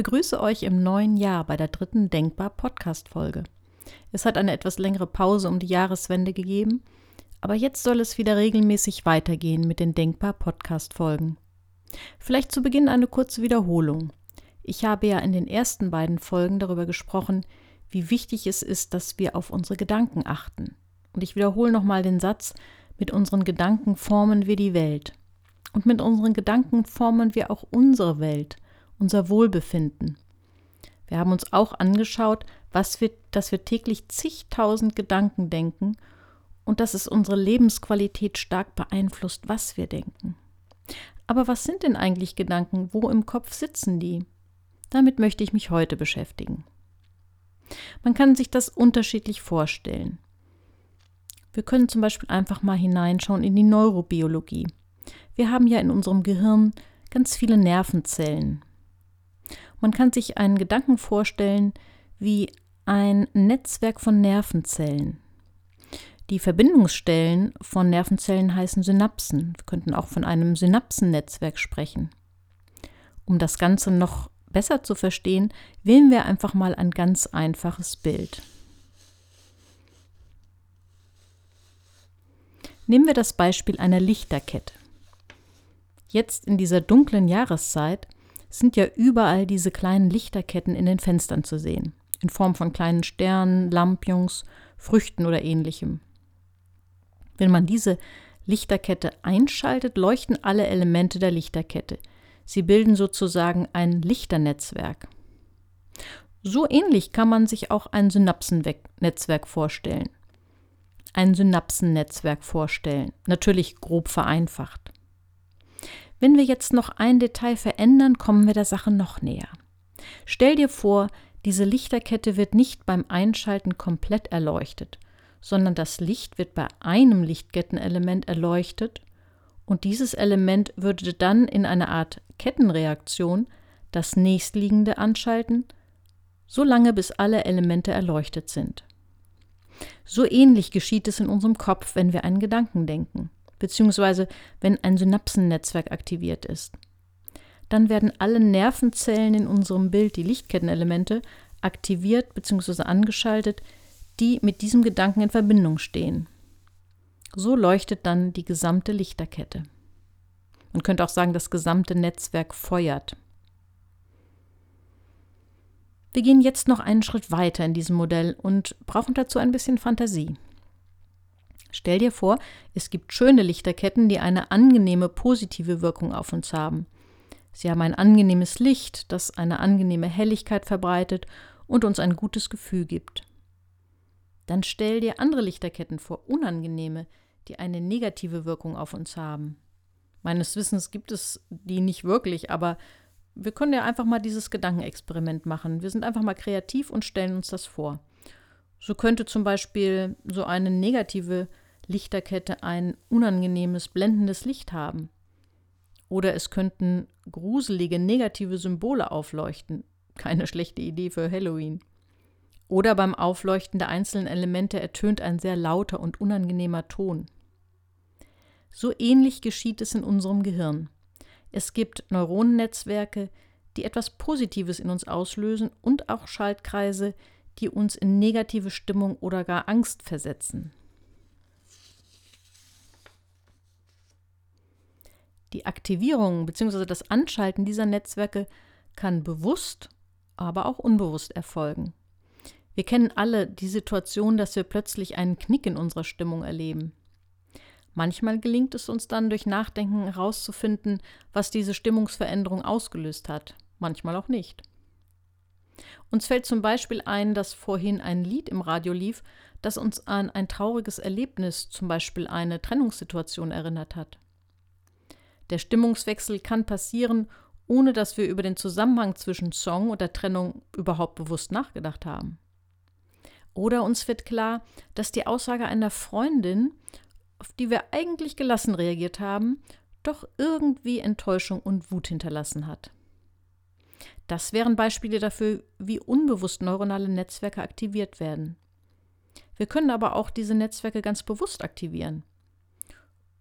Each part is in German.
Ich begrüße euch im neuen Jahr bei der dritten Denkbar Podcast Folge. Es hat eine etwas längere Pause um die Jahreswende gegeben, aber jetzt soll es wieder regelmäßig weitergehen mit den Denkbar Podcast Folgen. Vielleicht zu Beginn eine kurze Wiederholung. Ich habe ja in den ersten beiden Folgen darüber gesprochen, wie wichtig es ist, dass wir auf unsere Gedanken achten. Und ich wiederhole nochmal den Satz, mit unseren Gedanken formen wir die Welt. Und mit unseren Gedanken formen wir auch unsere Welt, unser Wohlbefinden. Wir haben uns auch angeschaut, was wir, dass wir täglich zigtausend Gedanken denken und dass es unsere Lebensqualität stark beeinflusst, was wir denken. Aber was sind denn eigentlich Gedanken? Wo im Kopf sitzen die? Damit möchte ich mich heute beschäftigen. Man kann sich das unterschiedlich vorstellen. Wir können zum Beispiel einfach mal hineinschauen in die Neurobiologie. Wir haben ja in unserem Gehirn ganz viele Nervenzellen. Man kann sich einen Gedanken vorstellen wie ein Netzwerk von Nervenzellen. Die Verbindungsstellen von Nervenzellen heißen Synapsen. Wir könnten auch von einem Synapsennetzwerk sprechen. Um das Ganze noch besser zu verstehen, wählen wir einfach mal ein ganz einfaches Bild. Nehmen wir das Beispiel einer Lichterkette. Jetzt in dieser dunklen Jahreszeit sind ja überall diese kleinen Lichterketten in den Fenstern zu sehen, in Form von kleinen Sternen, Lampions, Früchten oder ähnlichem. Wenn man diese Lichterkette einschaltet, leuchten alle Elemente der Lichterkette. Sie bilden sozusagen ein Lichternetzwerk. So ähnlich kann man sich auch ein Synapsennetzwerk vorstellen. Ein Synapsennetzwerk vorstellen, natürlich grob vereinfacht. Wenn wir jetzt noch ein Detail verändern, kommen wir der Sache noch näher. Stell dir vor, diese Lichterkette wird nicht beim Einschalten komplett erleuchtet, sondern das Licht wird bei einem Lichtkettenelement erleuchtet und dieses Element würde dann in einer Art Kettenreaktion das nächstliegende anschalten, solange bis alle Elemente erleuchtet sind. So ähnlich geschieht es in unserem Kopf, wenn wir einen Gedanken denken beziehungsweise wenn ein Synapsennetzwerk aktiviert ist. Dann werden alle Nervenzellen in unserem Bild, die Lichtkettenelemente, aktiviert bzw. angeschaltet, die mit diesem Gedanken in Verbindung stehen. So leuchtet dann die gesamte Lichterkette. Man könnte auch sagen, das gesamte Netzwerk feuert. Wir gehen jetzt noch einen Schritt weiter in diesem Modell und brauchen dazu ein bisschen Fantasie. Stell dir vor, es gibt schöne Lichterketten, die eine angenehme positive Wirkung auf uns haben. Sie haben ein angenehmes Licht, das eine angenehme Helligkeit verbreitet und uns ein gutes Gefühl gibt. Dann stell dir andere Lichterketten vor, unangenehme, die eine negative Wirkung auf uns haben. Meines Wissens gibt es die nicht wirklich, aber wir können ja einfach mal dieses Gedankenexperiment machen. Wir sind einfach mal kreativ und stellen uns das vor. So könnte zum Beispiel so eine negative Lichterkette ein unangenehmes, blendendes Licht haben. Oder es könnten gruselige, negative Symbole aufleuchten. Keine schlechte Idee für Halloween. Oder beim Aufleuchten der einzelnen Elemente ertönt ein sehr lauter und unangenehmer Ton. So ähnlich geschieht es in unserem Gehirn. Es gibt Neuronennetzwerke, die etwas Positives in uns auslösen und auch Schaltkreise, die uns in negative Stimmung oder gar Angst versetzen. Die Aktivierung bzw. das Anschalten dieser Netzwerke kann bewusst, aber auch unbewusst erfolgen. Wir kennen alle die Situation, dass wir plötzlich einen Knick in unserer Stimmung erleben. Manchmal gelingt es uns dann durch Nachdenken herauszufinden, was diese Stimmungsveränderung ausgelöst hat, manchmal auch nicht. Uns fällt zum Beispiel ein, dass vorhin ein Lied im Radio lief, das uns an ein trauriges Erlebnis, zum Beispiel eine Trennungssituation erinnert hat. Der Stimmungswechsel kann passieren, ohne dass wir über den Zusammenhang zwischen Song und der Trennung überhaupt bewusst nachgedacht haben. Oder uns wird klar, dass die Aussage einer Freundin, auf die wir eigentlich gelassen reagiert haben, doch irgendwie Enttäuschung und Wut hinterlassen hat. Das wären Beispiele dafür, wie unbewusst neuronale Netzwerke aktiviert werden. Wir können aber auch diese Netzwerke ganz bewusst aktivieren.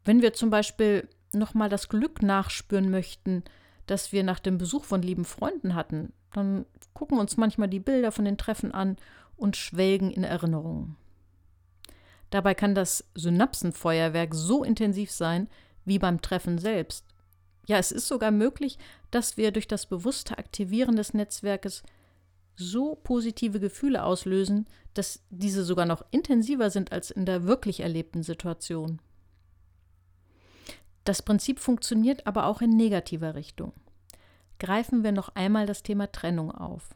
Wenn wir zum Beispiel nochmal das Glück nachspüren möchten, das wir nach dem Besuch von lieben Freunden hatten, Dann gucken uns manchmal die Bilder von den Treffen an und schwelgen in Erinnerungen. Dabei kann das Synapsenfeuerwerk so intensiv sein wie beim Treffen selbst. Ja, es ist sogar möglich, dass wir durch das bewusste Aktivieren des Netzwerkes so positive Gefühle auslösen, dass diese sogar noch intensiver sind als in der wirklich erlebten Situation. Das Prinzip funktioniert aber auch in negativer Richtung. Greifen wir noch einmal das Thema Trennung auf.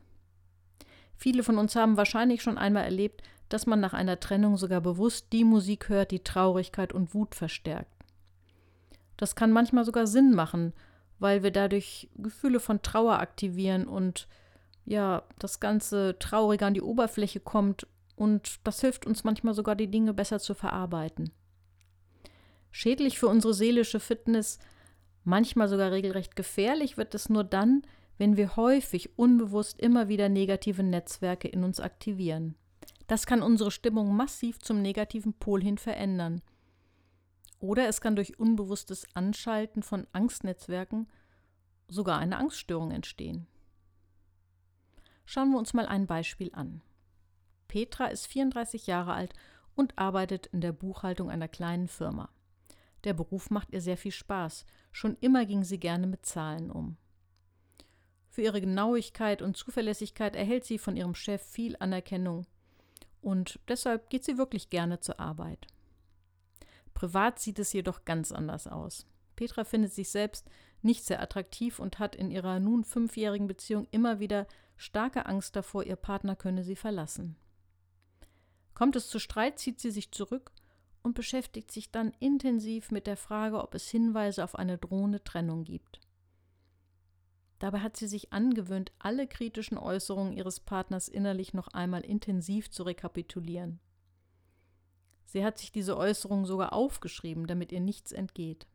Viele von uns haben wahrscheinlich schon einmal erlebt, dass man nach einer Trennung sogar bewusst die Musik hört, die Traurigkeit und Wut verstärkt. Das kann manchmal sogar Sinn machen, weil wir dadurch Gefühle von Trauer aktivieren und ja, das ganze Traurige an die Oberfläche kommt und das hilft uns manchmal sogar, die Dinge besser zu verarbeiten. Schädlich für unsere seelische Fitness, manchmal sogar regelrecht gefährlich wird es nur dann, wenn wir häufig unbewusst immer wieder negative Netzwerke in uns aktivieren. Das kann unsere Stimmung massiv zum negativen Pol hin verändern. Oder es kann durch unbewusstes Anschalten von Angstnetzwerken sogar eine Angststörung entstehen. Schauen wir uns mal ein Beispiel an. Petra ist 34 Jahre alt und arbeitet in der Buchhaltung einer kleinen Firma. Der Beruf macht ihr sehr viel Spaß. Schon immer ging sie gerne mit Zahlen um. Für ihre Genauigkeit und Zuverlässigkeit erhält sie von ihrem Chef viel Anerkennung. Und deshalb geht sie wirklich gerne zur Arbeit. Privat sieht es jedoch ganz anders aus. Petra findet sich selbst nicht sehr attraktiv und hat in ihrer nun fünfjährigen Beziehung immer wieder starke Angst davor, ihr Partner könne sie verlassen. Kommt es zu Streit, zieht sie sich zurück und beschäftigt sich dann intensiv mit der Frage, ob es Hinweise auf eine drohende Trennung gibt. Dabei hat sie sich angewöhnt, alle kritischen Äußerungen ihres Partners innerlich noch einmal intensiv zu rekapitulieren. Sie hat sich diese Äußerungen sogar aufgeschrieben, damit ihr nichts entgeht.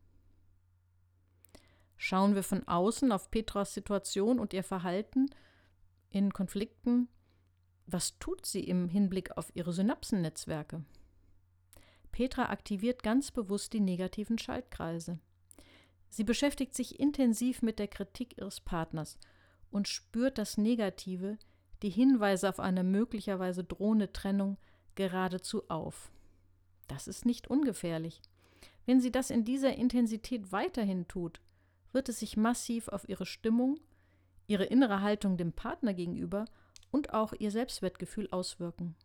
Schauen wir von außen auf Petras Situation und ihr Verhalten in Konflikten, was tut sie im Hinblick auf ihre Synapsennetzwerke? Petra aktiviert ganz bewusst die negativen Schaltkreise. Sie beschäftigt sich intensiv mit der Kritik ihres Partners und spürt das Negative, die Hinweise auf eine möglicherweise drohende Trennung geradezu auf. Das ist nicht ungefährlich. Wenn sie das in dieser Intensität weiterhin tut, wird es sich massiv auf ihre Stimmung, ihre innere Haltung dem Partner gegenüber und auch ihr Selbstwertgefühl auswirken.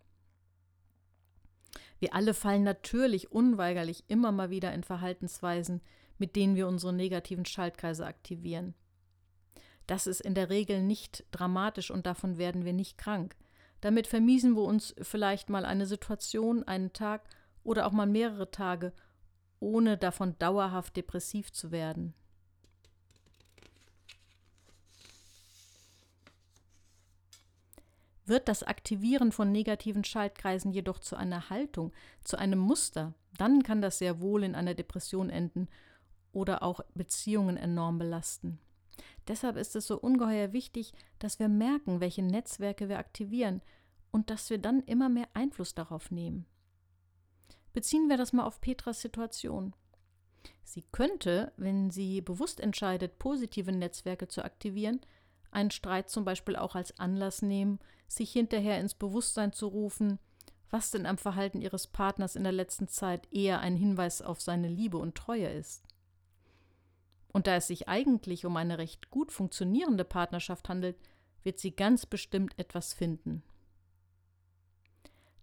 Wir alle fallen natürlich unweigerlich immer mal wieder in Verhaltensweisen, mit denen wir unsere negativen Schaltkreise aktivieren. Das ist in der Regel nicht dramatisch und davon werden wir nicht krank. Damit vermiesen wir uns vielleicht mal eine Situation, einen Tag oder auch mal mehrere Tage, ohne davon dauerhaft depressiv zu werden. Wird das Aktivieren von negativen Schaltkreisen jedoch zu einer Haltung, zu einem Muster, dann kann das sehr wohl in einer Depression enden oder auch Beziehungen enorm belasten. Deshalb ist es so ungeheuer wichtig, dass wir merken, welche Netzwerke wir aktivieren und dass wir dann immer mehr Einfluss darauf nehmen. Beziehen wir das mal auf Petras Situation. Sie könnte, wenn sie bewusst entscheidet, positive Netzwerke zu aktivieren, einen Streit zum Beispiel auch als Anlass nehmen, sich hinterher ins Bewusstsein zu rufen, was denn am Verhalten ihres Partners in der letzten Zeit eher ein Hinweis auf seine Liebe und Treue ist. Und da es sich eigentlich um eine recht gut funktionierende Partnerschaft handelt, wird sie ganz bestimmt etwas finden.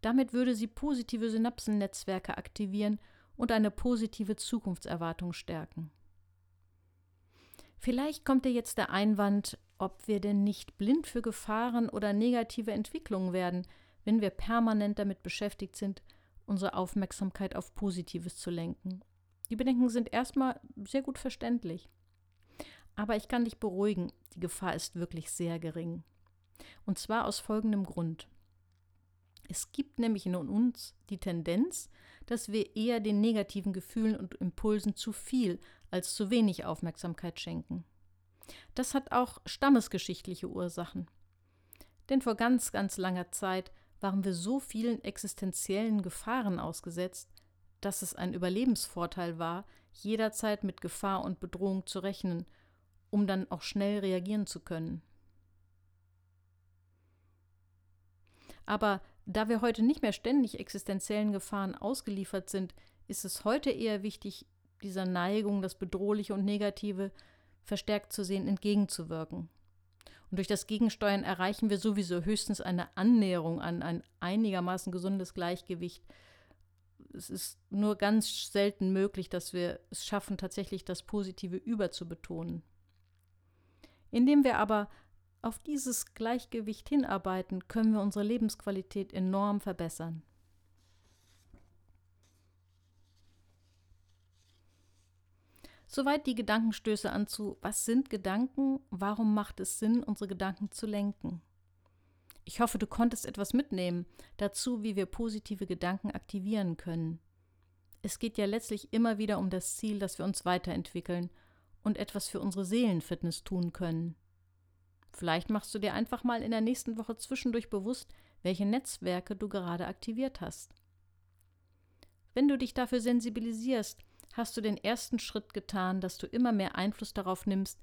Damit würde sie positive Synapsennetzwerke aktivieren und eine positive Zukunftserwartung stärken. Vielleicht kommt dir jetzt der Einwand, ob wir denn nicht blind für Gefahren oder negative Entwicklungen werden, wenn wir permanent damit beschäftigt sind, unsere Aufmerksamkeit auf Positives zu lenken. Die Bedenken sind erstmal sehr gut verständlich. Aber ich kann dich beruhigen, die Gefahr ist wirklich sehr gering. Und zwar aus folgendem Grund. Es gibt nämlich in uns die Tendenz, dass wir eher den negativen Gefühlen und Impulsen zu viel als zu wenig Aufmerksamkeit schenken. Das hat auch stammesgeschichtliche Ursachen. Denn vor ganz, ganz langer Zeit waren wir so vielen existenziellen Gefahren ausgesetzt, dass es ein Überlebensvorteil war, jederzeit mit Gefahr und Bedrohung zu rechnen, um dann auch schnell reagieren zu können. Aber da wir heute nicht mehr ständig existenziellen Gefahren ausgeliefert sind, ist es heute eher wichtig, dieser Neigung, das Bedrohliche und Negative verstärkt zu sehen, entgegenzuwirken. Und durch das Gegensteuern erreichen wir sowieso höchstens eine Annäherung an ein einigermaßen gesundes Gleichgewicht. Es ist nur ganz selten möglich, dass wir es schaffen, tatsächlich das Positive überzubetonen. Indem wir aber auf dieses Gleichgewicht hinarbeiten, können wir unsere Lebensqualität enorm verbessern. Soweit die Gedankenstöße an zu, was sind Gedanken, warum macht es Sinn, unsere Gedanken zu lenken. Ich hoffe, du konntest etwas mitnehmen dazu, wie wir positive Gedanken aktivieren können. Es geht ja letztlich immer wieder um das Ziel, dass wir uns weiterentwickeln und etwas für unsere Seelenfitness tun können. Vielleicht machst du dir einfach mal in der nächsten Woche zwischendurch bewusst, welche Netzwerke du gerade aktiviert hast. Wenn du dich dafür sensibilisierst, hast du den ersten Schritt getan, dass du immer mehr Einfluss darauf nimmst,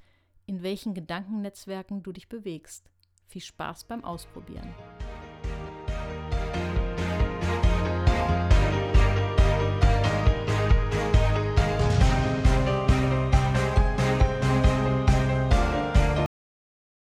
in welchen Gedankennetzwerken du dich bewegst. Viel Spaß beim Ausprobieren.